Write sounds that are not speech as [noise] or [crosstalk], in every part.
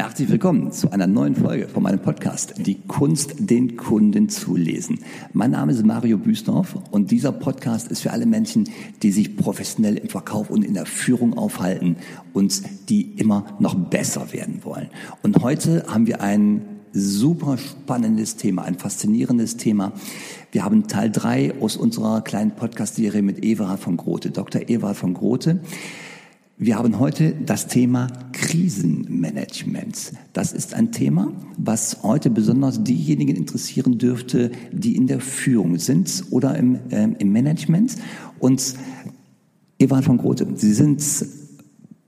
Herzlich willkommen zu einer neuen Folge von meinem Podcast, Die Kunst, den Kunden zu lesen. Mein Name ist Mario Büsdorf und dieser Podcast ist für alle Menschen, die sich professionell im Verkauf und in der Führung aufhalten und die immer noch besser werden wollen. Und heute haben wir ein super spannendes Thema, ein faszinierendes Thema. Wir haben Teil drei aus unserer kleinen Podcast-Serie mit Eva von Grote, Dr. Eva von Grote. Wir haben heute das Thema Krisenmanagement. Das ist ein Thema, was heute besonders diejenigen interessieren dürfte, die in der Führung sind oder im, äh, im Management. Und Evan von Grote, Sie sind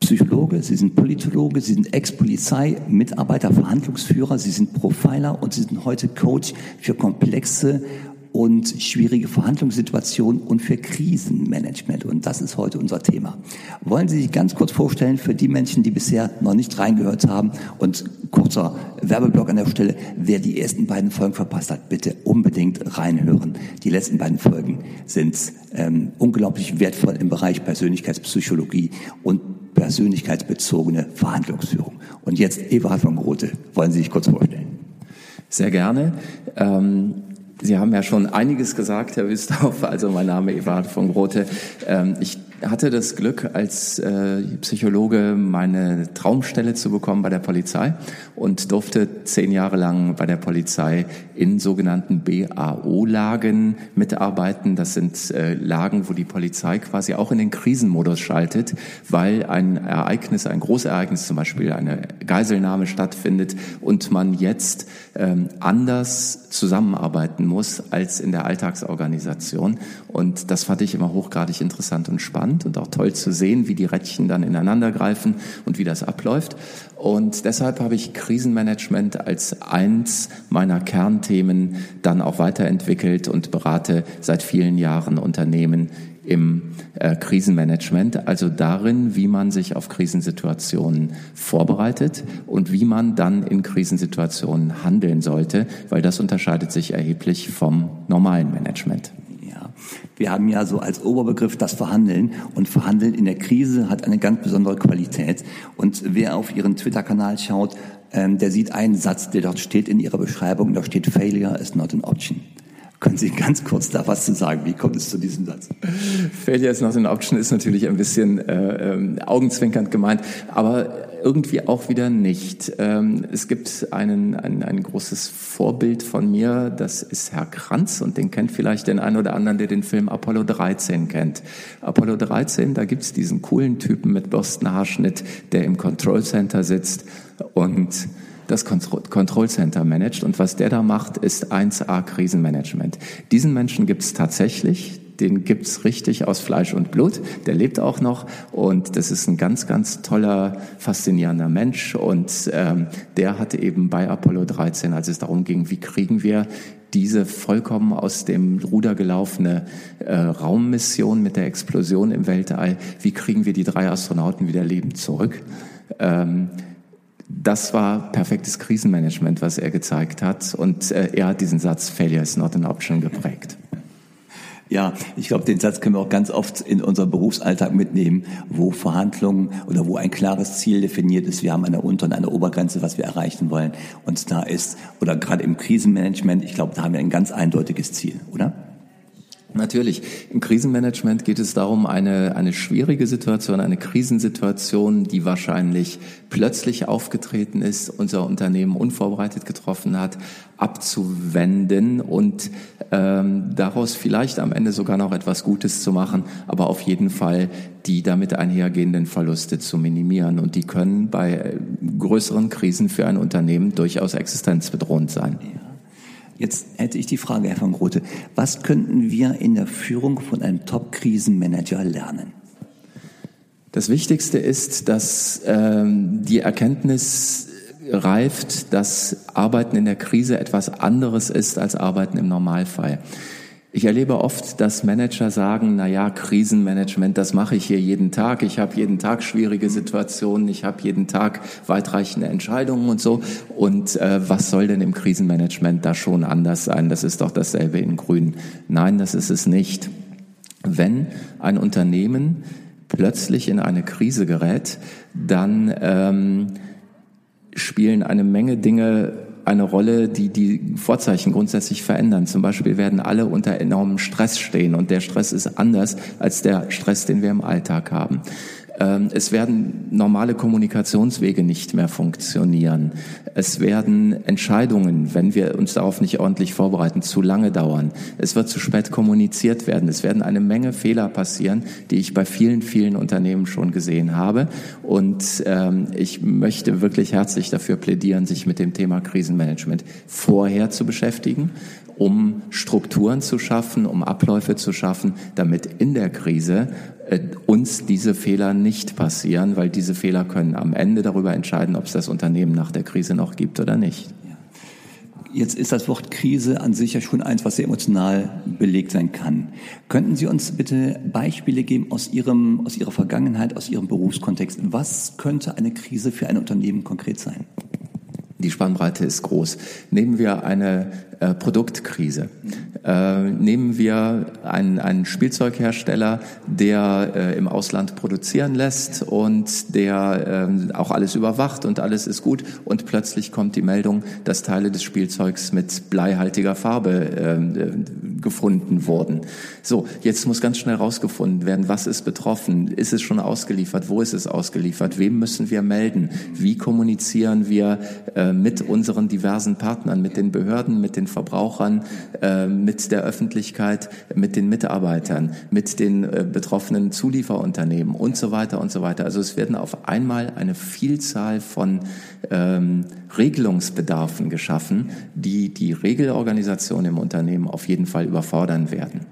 Psychologe, Sie sind Politologe, Sie sind Ex-Polizei, Mitarbeiter, Verhandlungsführer, Sie sind Profiler und Sie sind heute Coach für komplexe und schwierige Verhandlungssituationen und für Krisenmanagement. Und das ist heute unser Thema. Wollen Sie sich ganz kurz vorstellen für die Menschen, die bisher noch nicht reingehört haben und kurzer Werbeblock an der Stelle, wer die ersten beiden Folgen verpasst hat, bitte unbedingt reinhören. Die letzten beiden Folgen sind ähm, unglaublich wertvoll im Bereich Persönlichkeitspsychologie und persönlichkeitsbezogene Verhandlungsführung. Und jetzt Eva von Grote, wollen Sie sich kurz vorstellen? Sehr gerne. Ähm Sie haben ja schon einiges gesagt, Herr Wüsthoff. Also mein Name Ewald von Grote. Ähm, ich hatte das Glück, als äh, Psychologe meine Traumstelle zu bekommen bei der Polizei und durfte zehn Jahre lang bei der Polizei in sogenannten BAO-Lagen mitarbeiten. Das sind äh, Lagen, wo die Polizei quasi auch in den Krisenmodus schaltet, weil ein Ereignis, ein Großereignis, zum Beispiel eine Geiselnahme stattfindet und man jetzt ähm, anders zusammenarbeiten muss als in der Alltagsorganisation. Und das fand ich immer hochgradig interessant und spannend spannend und auch toll zu sehen, wie die Rädchen dann ineinander greifen und wie das abläuft. Und deshalb habe ich Krisenmanagement als eins meiner Kernthemen dann auch weiterentwickelt und berate seit vielen Jahren Unternehmen im äh, Krisenmanagement, also darin, wie man sich auf Krisensituationen vorbereitet und wie man dann in Krisensituationen handeln sollte, weil das unterscheidet sich erheblich vom normalen Management. Wir haben ja so als Oberbegriff das Verhandeln und Verhandeln in der Krise hat eine ganz besondere Qualität. Und wer auf Ihren Twitter-Kanal schaut, ähm, der sieht einen Satz, der dort steht in Ihrer Beschreibung, da steht Failure is not an option. Können Sie ganz kurz da was zu sagen? Wie kommt es zu diesem Satz? Failure is not an option ist natürlich ein bisschen äh, äh, augenzwinkernd gemeint, aber irgendwie auch wieder nicht. Ähm, es gibt einen, ein, ein großes Vorbild von mir, das ist Herr Kranz und den kennt vielleicht den einen oder anderen, der den Film Apollo 13 kennt. Apollo 13, da gibt's diesen coolen Typen mit Bürstenhaarschnitt, der im Control Center sitzt und das Control Center managt. Und was der da macht, ist 1A Krisenmanagement. Diesen Menschen gibt's tatsächlich den gibt's richtig aus Fleisch und Blut. Der lebt auch noch und das ist ein ganz, ganz toller, faszinierender Mensch. Und ähm, der hatte eben bei Apollo 13, als es darum ging, wie kriegen wir diese vollkommen aus dem Ruder gelaufene äh, Raummission mit der Explosion im Weltall, wie kriegen wir die drei Astronauten wieder lebend zurück? Ähm, das war perfektes Krisenmanagement, was er gezeigt hat. Und äh, er hat diesen Satz Failure is not an option geprägt. Ja, ich glaube, den Satz können wir auch ganz oft in unserem Berufsalltag mitnehmen, wo Verhandlungen oder wo ein klares Ziel definiert ist. Wir haben eine Unter- und eine Obergrenze, was wir erreichen wollen. Und da ist, oder gerade im Krisenmanagement, ich glaube, da haben wir ein ganz eindeutiges Ziel, oder? Natürlich. Im Krisenmanagement geht es darum, eine, eine schwierige Situation, eine Krisensituation, die wahrscheinlich plötzlich aufgetreten ist, unser Unternehmen unvorbereitet getroffen hat, abzuwenden und ähm, daraus vielleicht am Ende sogar noch etwas Gutes zu machen, aber auf jeden Fall die damit einhergehenden Verluste zu minimieren. Und die können bei äh, größeren Krisen für ein Unternehmen durchaus existenzbedrohend sein. Ja. Jetzt hätte ich die Frage, Herr von Grote, was könnten wir in der Führung von einem Top-Krisenmanager lernen? Das Wichtigste ist, dass ähm, die Erkenntnis reift, dass Arbeiten in der Krise etwas anderes ist als Arbeiten im Normalfall. Ich erlebe oft, dass Manager sagen, na ja, Krisenmanagement, das mache ich hier jeden Tag. Ich habe jeden Tag schwierige Situationen, ich habe jeden Tag weitreichende Entscheidungen und so. Und äh, was soll denn im Krisenmanagement da schon anders sein? Das ist doch dasselbe in Grün. Nein, das ist es nicht. Wenn ein Unternehmen plötzlich in eine Krise gerät, dann ähm, spielen eine Menge Dinge eine Rolle, die die Vorzeichen grundsätzlich verändern. Zum Beispiel werden alle unter enormem Stress stehen und der Stress ist anders als der Stress, den wir im Alltag haben. Ähm, es werden normale Kommunikationswege nicht mehr funktionieren. Es werden Entscheidungen, wenn wir uns darauf nicht ordentlich vorbereiten, zu lange dauern. Es wird zu spät kommuniziert werden. Es werden eine Menge Fehler passieren, die ich bei vielen, vielen Unternehmen schon gesehen habe. Und ähm, ich möchte wirklich herzlich dafür plädieren, sich mit dem Thema Krisenmanagement vorher zu beschäftigen um Strukturen zu schaffen, um Abläufe zu schaffen, damit in der Krise uns diese Fehler nicht passieren, weil diese Fehler können am Ende darüber entscheiden, ob es das Unternehmen nach der Krise noch gibt oder nicht. Jetzt ist das Wort Krise an sich ja schon eins, was sehr emotional belegt sein kann. Könnten Sie uns bitte Beispiele geben aus Ihrem, aus Ihrer Vergangenheit, aus Ihrem Berufskontext? Was könnte eine Krise für ein Unternehmen konkret sein? Die Spannbreite ist groß. Nehmen wir eine äh, Produktkrise. Äh, nehmen wir einen, einen Spielzeughersteller, der äh, im Ausland produzieren lässt und der äh, auch alles überwacht und alles ist gut und plötzlich kommt die Meldung, dass Teile des Spielzeugs mit bleihaltiger Farbe äh, gefunden wurden. So, jetzt muss ganz schnell rausgefunden werden, was ist betroffen, ist es schon ausgeliefert, wo ist es ausgeliefert, wem müssen wir melden, wie kommunizieren wir äh, mit unseren diversen Partnern, mit den Behörden, mit den Verbrauchern, äh, mit der Öffentlichkeit, mit den Mitarbeitern, mit den äh, betroffenen Zulieferunternehmen und so weiter und so weiter. Also es werden auf einmal eine Vielzahl von ähm, Regelungsbedarfen geschaffen, die die Regelorganisation im Unternehmen auf jeden Fall überfordern werden.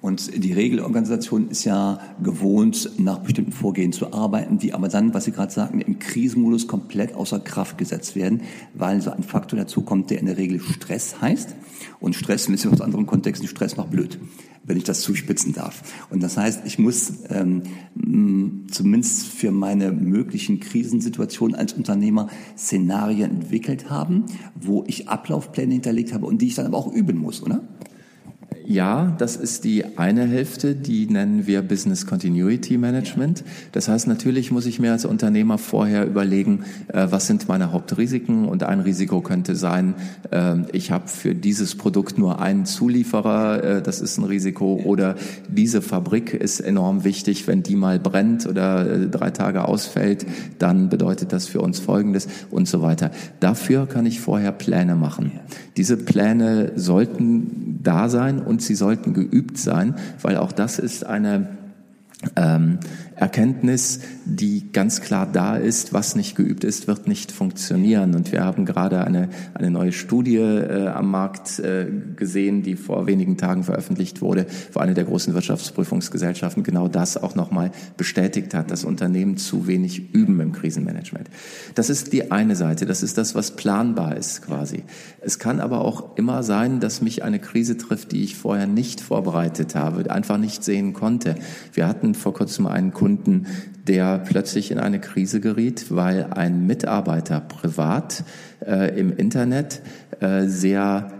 Und die Regelorganisation ist ja gewohnt, nach bestimmten Vorgehen zu arbeiten, die aber dann, was Sie gerade sagten, im Krisenmodus komplett außer Kraft gesetzt werden, weil so ein Faktor dazu kommt, der in der Regel Stress heißt. Und Stress, wissen wir aus anderen Kontexten, Stress macht blöd, wenn ich das zuspitzen darf. Und das heißt, ich muss ähm, zumindest für meine möglichen Krisensituationen als Unternehmer Szenarien entwickelt haben, wo ich Ablaufpläne hinterlegt habe und die ich dann aber auch üben muss, oder? Ja, das ist die eine Hälfte, die nennen wir Business Continuity Management. Das heißt, natürlich muss ich mir als Unternehmer vorher überlegen, äh, was sind meine Hauptrisiken und ein Risiko könnte sein, äh, ich habe für dieses Produkt nur einen Zulieferer, äh, das ist ein Risiko, oder diese Fabrik ist enorm wichtig, wenn die mal brennt oder drei Tage ausfällt, dann bedeutet das für uns Folgendes und so weiter. Dafür kann ich vorher Pläne machen. Diese Pläne sollten da sein und sie sollten geübt sein, weil auch das ist eine ähm, Erkenntnis, die ganz klar da ist, was nicht geübt ist, wird nicht funktionieren. Und wir haben gerade eine, eine neue Studie äh, am Markt äh, gesehen, die vor wenigen Tagen veröffentlicht wurde, wo eine der großen Wirtschaftsprüfungsgesellschaften genau das auch nochmal bestätigt hat, dass Unternehmen zu wenig üben im Krisenmanagement. Das ist die eine Seite, das ist das, was planbar ist quasi. Es kann aber auch immer sein, dass mich eine Krise trifft, die ich vorher nicht vorbereitet habe, einfach nicht sehen konnte. Wir hatten vor kurzem einen Kunden, Kunden, der plötzlich in eine Krise geriet, weil ein Mitarbeiter privat äh, im Internet äh, sehr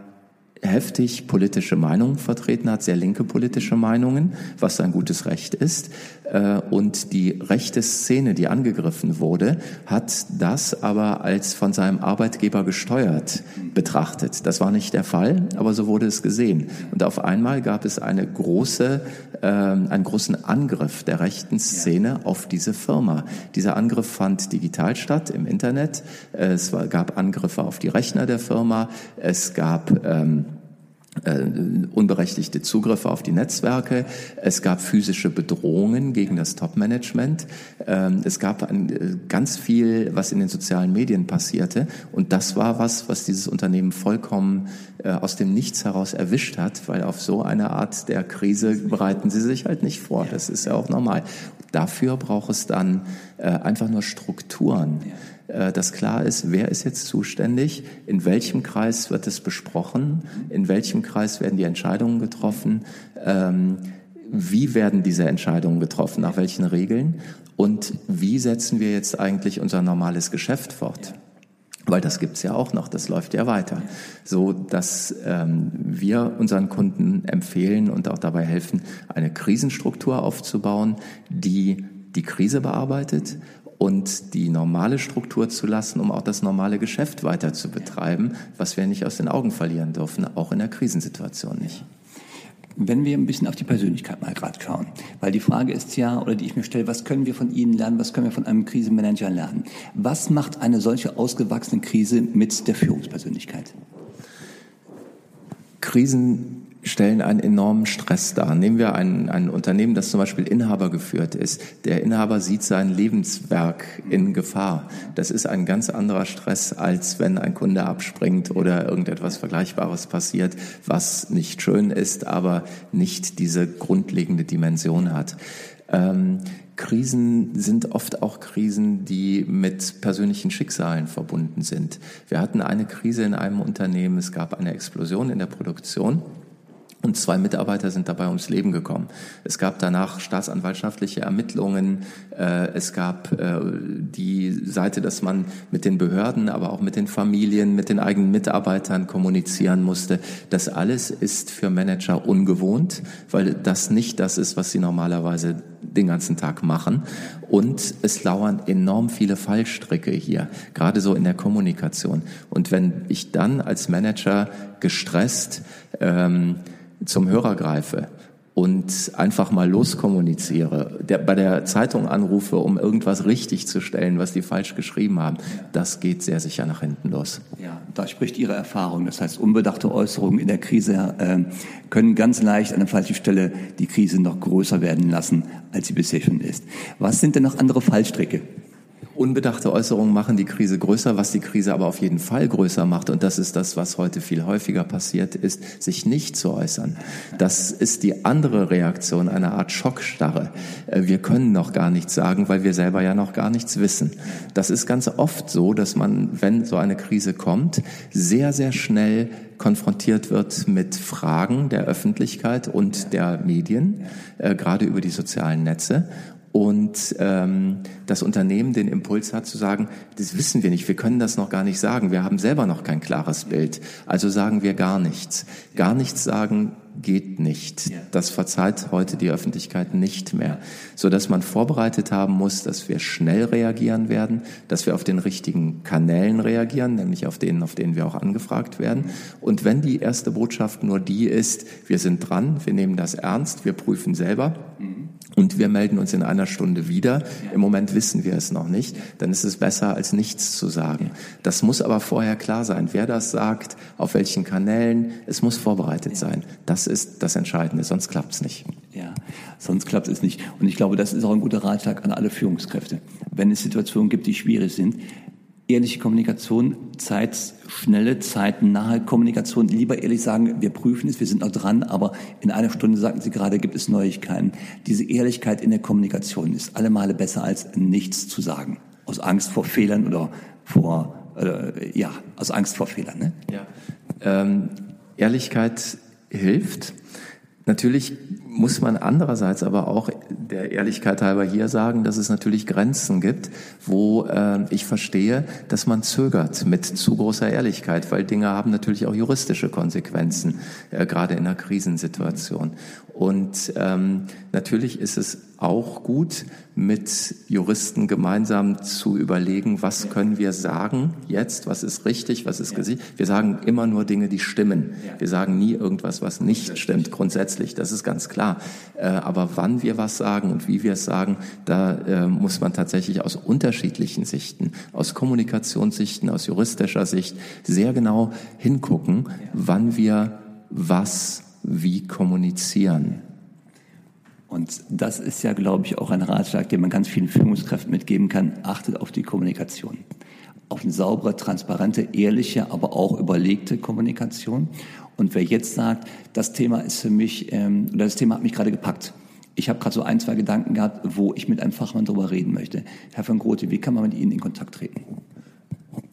heftig politische Meinungen vertreten hat, sehr linke politische Meinungen, was sein gutes Recht ist. Äh, und die rechte Szene, die angegriffen wurde, hat das aber als von seinem Arbeitgeber gesteuert betrachtet. Das war nicht der Fall, aber so wurde es gesehen. Und auf einmal gab es eine große, äh, einen großen Angriff der rechten Szene auf diese Firma. Dieser Angriff fand digital statt im Internet. Es gab Angriffe auf die Rechner der Firma. Es gab ähm, äh, unberechtigte Zugriffe auf die Netzwerke. Es gab physische Bedrohungen gegen das Top-Management. Ähm, es gab ein, äh, ganz viel, was in den sozialen Medien passierte. Und das war was, was dieses Unternehmen vollkommen äh, aus dem Nichts heraus erwischt hat, weil auf so eine Art der Krise bereiten sie sich halt nicht vor. Das ist ja auch normal. Dafür braucht es dann äh, einfach nur Strukturen. Äh, dass klar ist, wer ist jetzt zuständig, in welchem Kreis wird es besprochen, in welchem Kreis werden die Entscheidungen getroffen, ähm, wie werden diese Entscheidungen getroffen, nach welchen Regeln und wie setzen wir jetzt eigentlich unser normales Geschäft fort. Weil das gibt's ja auch noch, das läuft ja weiter. So dass ähm, wir unseren Kunden empfehlen und auch dabei helfen, eine Krisenstruktur aufzubauen, die die Krise bearbeitet und die normale Struktur zu lassen, um auch das normale Geschäft weiter zu betreiben, was wir nicht aus den Augen verlieren dürfen, auch in der Krisensituation nicht. Wenn wir ein bisschen auf die Persönlichkeit mal gerade schauen, weil die Frage ist ja, oder die ich mir stelle, was können wir von Ihnen lernen, was können wir von einem Krisenmanager lernen? Was macht eine solche ausgewachsene Krise mit der Führungspersönlichkeit? Krisen stellen einen enormen Stress dar. Nehmen wir ein, ein Unternehmen, das zum Beispiel Inhaber geführt ist. Der Inhaber sieht sein Lebenswerk in Gefahr. Das ist ein ganz anderer Stress, als wenn ein Kunde abspringt oder irgendetwas Vergleichbares passiert, was nicht schön ist, aber nicht diese grundlegende Dimension hat. Ähm, Krisen sind oft auch Krisen, die mit persönlichen Schicksalen verbunden sind. Wir hatten eine Krise in einem Unternehmen, es gab eine Explosion in der Produktion und zwei Mitarbeiter sind dabei ums Leben gekommen. Es gab danach staatsanwaltschaftliche Ermittlungen. Äh, es gab äh, die Seite, dass man mit den Behörden, aber auch mit den Familien, mit den eigenen Mitarbeitern kommunizieren musste. Das alles ist für Manager ungewohnt, weil das nicht das ist, was sie normalerweise den ganzen Tag machen. Und es lauern enorm viele Fallstricke hier, gerade so in der Kommunikation. Und wenn ich dann als Manager gestresst ähm, zum Hörer greife und einfach mal loskommuniziere, der, bei der Zeitung anrufe, um irgendwas richtig zu stellen, was die falsch geschrieben haben, das geht sehr sicher nach hinten los. Ja, da spricht Ihre Erfahrung. Das heißt, unbedachte Äußerungen in der Krise äh, können ganz leicht an der falschen Stelle die Krise noch größer werden lassen, als sie bisher schon ist. Was sind denn noch andere Fallstricke? Unbedachte Äußerungen machen die Krise größer, was die Krise aber auf jeden Fall größer macht, und das ist das, was heute viel häufiger passiert ist, sich nicht zu äußern. Das ist die andere Reaktion, eine Art Schockstarre. Äh, wir können noch gar nichts sagen, weil wir selber ja noch gar nichts wissen. Das ist ganz oft so, dass man, wenn so eine Krise kommt, sehr, sehr schnell konfrontiert wird mit Fragen der Öffentlichkeit und der Medien, äh, gerade über die sozialen Netze und ähm, das Unternehmen den Impuls hat zu sagen, das wissen wir nicht, wir können das noch gar nicht sagen, wir haben selber noch kein klares Bild, also sagen wir gar nichts. Gar nichts sagen geht nicht. Das verzeiht heute die Öffentlichkeit nicht mehr, so dass man vorbereitet haben muss, dass wir schnell reagieren werden, dass wir auf den richtigen Kanälen reagieren, nämlich auf denen, auf denen wir auch angefragt werden. Und wenn die erste Botschaft nur die ist, wir sind dran, wir nehmen das ernst, wir prüfen selber. Mhm und wir melden uns in einer Stunde wieder. Im Moment wissen wir es noch nicht. Dann ist es besser, als nichts zu sagen. Das muss aber vorher klar sein. Wer das sagt, auf welchen Kanälen, es muss vorbereitet sein. Das ist das Entscheidende, sonst klappt es nicht. Ja, sonst klappt es nicht. Und ich glaube, das ist auch ein guter Ratschlag an alle Führungskräfte. Wenn es Situationen gibt, die schwierig sind, ehrliche Kommunikation, zeitschnelle, zeitnahe Kommunikation. Lieber ehrlich sagen, wir prüfen es, wir sind noch dran, aber in einer Stunde, sagten Sie gerade, gibt es Neuigkeiten. Diese Ehrlichkeit in der Kommunikation ist allemal besser als nichts zu sagen. Aus Angst vor Fehlern oder vor, äh, ja, aus Angst vor Fehlern. Ne? Ja. Ähm, Ehrlichkeit hilft. Natürlich muss man andererseits aber auch der Ehrlichkeit halber hier sagen, dass es natürlich Grenzen gibt, wo äh, ich verstehe, dass man zögert mit zu großer Ehrlichkeit, weil Dinge haben natürlich auch juristische Konsequenzen, äh, gerade in einer Krisensituation. Und ähm, natürlich ist es auch gut, mit Juristen gemeinsam zu überlegen, was können wir sagen jetzt, was ist richtig, was ist gesicht. Wir sagen immer nur Dinge, die stimmen. Wir sagen nie irgendwas, was nicht stimmt, grundsätzlich, das ist ganz klar. Äh, aber wann wir was sagen und wie wir es sagen, da äh, muss man tatsächlich aus unterschiedlichen Sichten, aus Kommunikationssichten, aus juristischer Sicht sehr genau hingucken, wann wir was wie kommunizieren. Und das ist ja, glaube ich, auch ein Ratschlag, den man ganz vielen Führungskräften mitgeben kann. Achtet auf die Kommunikation. Auf eine saubere, transparente, ehrliche, aber auch überlegte Kommunikation. Und wer jetzt sagt, das Thema ist für mich, ähm, oder das Thema hat mich gerade gepackt. Ich habe gerade so ein, zwei Gedanken gehabt, wo ich mit einem Fachmann darüber reden möchte. Herr von Grote, wie kann man mit Ihnen in Kontakt treten?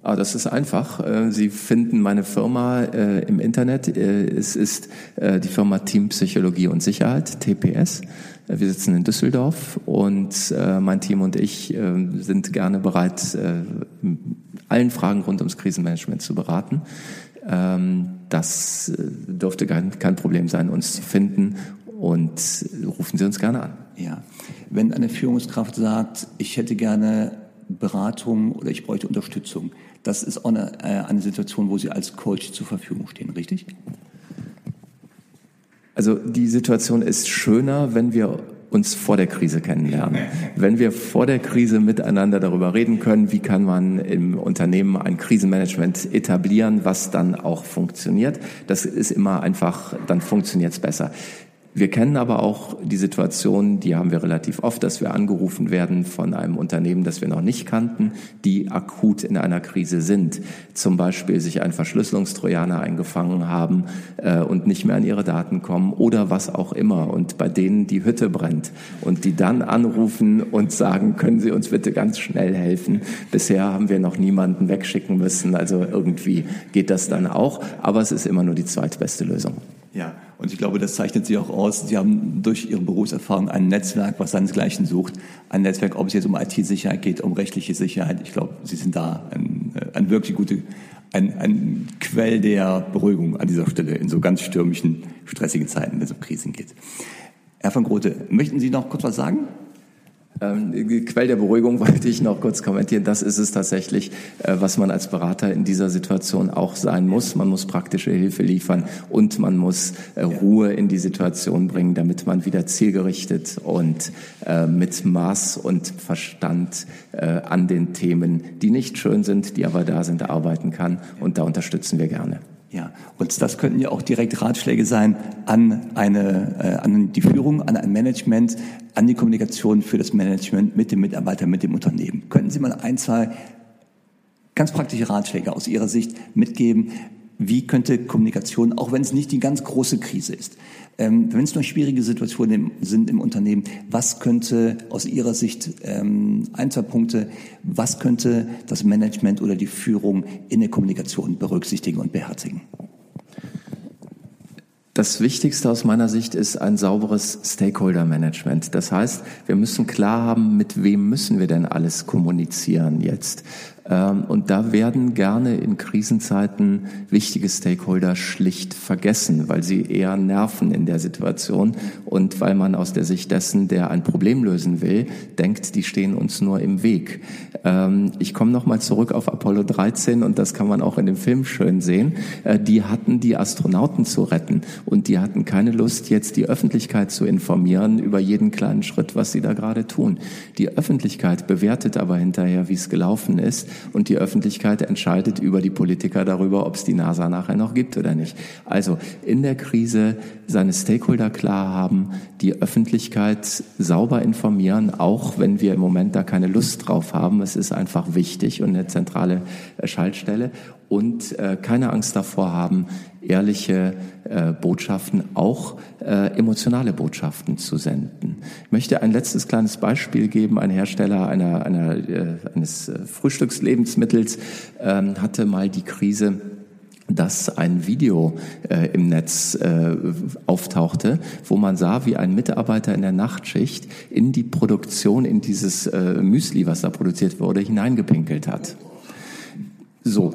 Ah, das ist einfach. Äh, Sie finden meine Firma äh, im Internet. Äh, es ist die Firma Team Psychologie und Sicherheit, TPS. Wir sitzen in Düsseldorf und mein Team und ich sind gerne bereit, allen Fragen rund ums Krisenmanagement zu beraten. Ähm, das dürfte kein Problem sein, uns zu finden und rufen Sie uns gerne an. Ja. Wenn eine Führungskraft sagt, ich hätte gerne Beratung oder ich bräuchte Unterstützung. Das ist auch eine, äh, eine Situation, wo Sie als Coach zur Verfügung stehen, richtig? Also die Situation ist schöner, wenn wir uns vor der Krise kennenlernen. Wenn wir vor der Krise miteinander darüber reden können, wie kann man im Unternehmen ein Krisenmanagement etablieren, was dann auch funktioniert, das ist immer einfach, dann funktioniert es besser. Wir kennen aber auch die Situation, die haben wir relativ oft, dass wir angerufen werden von einem Unternehmen, das wir noch nicht kannten, die akut in einer Krise sind. Zum Beispiel sich ein Verschlüsselungstrojaner eingefangen haben äh, und nicht mehr an ihre Daten kommen oder was auch immer und bei denen die Hütte brennt und die dann anrufen und sagen, können Sie uns bitte ganz schnell helfen. Bisher haben wir noch niemanden wegschicken müssen, also irgendwie geht das dann auch, aber es ist immer nur die zweitbeste Lösung. Ja, und ich glaube, das zeichnet Sie auch aus. Sie haben durch Ihre Berufserfahrung ein Netzwerk, was seinesgleichen sucht. Ein Netzwerk, ob es jetzt um IT-Sicherheit geht, um rechtliche Sicherheit. Ich glaube, Sie sind da ein, äh, ein wirklich gute, ein, ein Quell der Beruhigung an dieser Stelle in so ganz stürmischen, stressigen Zeiten, wenn es um Krisen geht. Herr von Grote, möchten Sie noch kurz was sagen? Ähm, Quell der Beruhigung [laughs] wollte ich noch kurz kommentieren. Das ist es tatsächlich, äh, was man als Berater in dieser Situation auch sein muss. Man muss praktische Hilfe liefern und man muss äh, Ruhe in die Situation bringen, damit man wieder zielgerichtet und äh, mit Maß und Verstand an den Themen, die nicht schön sind, die aber da sind, arbeiten kann. Und da unterstützen wir gerne. Ja, und das könnten ja auch direkt Ratschläge sein an eine, äh, an die Führung, an ein Management, an die Kommunikation für das Management mit dem Mitarbeiter, mit dem Unternehmen. Könnten Sie mal ein, zwei ganz praktische Ratschläge aus Ihrer Sicht mitgeben, wie könnte Kommunikation, auch wenn es nicht die ganz große Krise ist, ähm, wenn es noch schwierige Situationen sind im Unternehmen, was könnte aus Ihrer Sicht ähm, ein, zwei Punkte, was könnte das Management oder die Führung in der Kommunikation berücksichtigen und beherzigen? Das Wichtigste aus meiner Sicht ist ein sauberes Stakeholder-Management. Das heißt, wir müssen klar haben, mit wem müssen wir denn alles kommunizieren jetzt. Ähm, und da werden gerne in Krisenzeiten wichtige Stakeholder schlicht vergessen, weil sie eher nerven in der Situation und weil man aus der Sicht dessen, der ein Problem lösen will, denkt, die stehen uns nur im Weg. Ähm, ich komme nochmal zurück auf Apollo 13 und das kann man auch in dem Film schön sehen. Äh, die hatten die Astronauten zu retten und die hatten keine Lust, jetzt die Öffentlichkeit zu informieren über jeden kleinen Schritt, was sie da gerade tun. Die Öffentlichkeit bewertet aber hinterher, wie es gelaufen ist und die Öffentlichkeit entscheidet über die Politiker darüber, ob es die NASA nachher noch gibt oder nicht. Also in der Krise seine Stakeholder klar haben, die Öffentlichkeit sauber informieren, auch wenn wir im Moment da keine Lust drauf haben. Es ist einfach wichtig und eine zentrale äh, Schaltstelle und äh, keine Angst davor haben, ehrliche äh, Botschaften, auch äh, emotionale Botschaften zu senden. Ich möchte ein letztes kleines Beispiel geben. Ein Hersteller einer, einer, äh, eines äh, Frühstückslebensmittels ähm, hatte mal die Krise, dass ein Video äh, im Netz äh, auftauchte, wo man sah, wie ein Mitarbeiter in der Nachtschicht in die Produktion, in dieses äh, Müsli, was da produziert wurde, hineingepinkelt hat. So,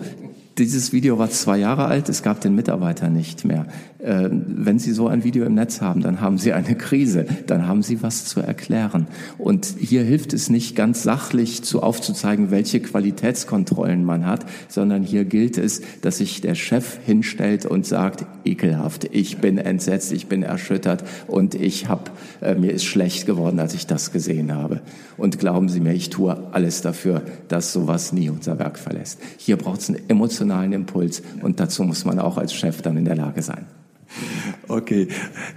dieses Video war zwei Jahre alt, es gab den Mitarbeiter nicht mehr. Äh, wenn Sie so ein Video im Netz haben, dann haben Sie eine Krise, dann haben Sie was zu erklären. Und hier hilft es nicht ganz sachlich zu aufzuzeigen, welche Qualitätskontrollen man hat, sondern hier gilt es, dass sich der Chef hinstellt und sagt, ekelhaft, ich bin entsetzt, ich bin erschüttert und ich habe, äh, mir ist schlecht geworden, als ich das gesehen habe. Und glauben Sie mir, ich tue alles dafür, dass sowas nie unser Werk verlässt. Hier braucht es einen emotionalen Impuls und dazu muss man auch als Chef dann in der Lage sein. Okay,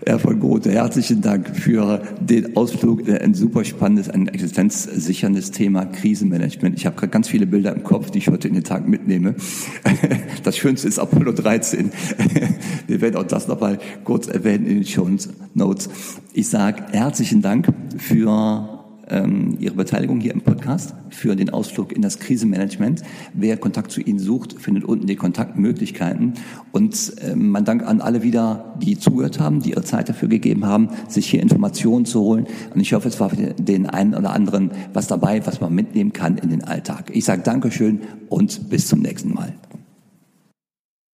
Herr von Grote, herzlichen Dank für den Ausflug. Ein super spannendes, ein existenzsicherndes Thema, Krisenmanagement. Ich habe gerade ganz viele Bilder im Kopf, die ich heute in den Tag mitnehme. [laughs] Das Schönste ist Apollo 13. [laughs] Wir werden auch das nochmal kurz erwähnen in den Show Notes. Ich sage herzlichen Dank für ähm, Ihre Beteiligung hier im Podcast, für den Ausflug in das Krisenmanagement. Wer Kontakt zu Ihnen sucht, findet unten die Kontaktmöglichkeiten. Und ähm, mein Dank an alle wieder, die zugehört haben, die ihre Zeit dafür gegeben haben, sich hier Informationen zu holen. Und ich hoffe, es war für den einen oder anderen was dabei, was man mitnehmen kann in den Alltag. Ich sage Dankeschön und bis zum nächsten Mal.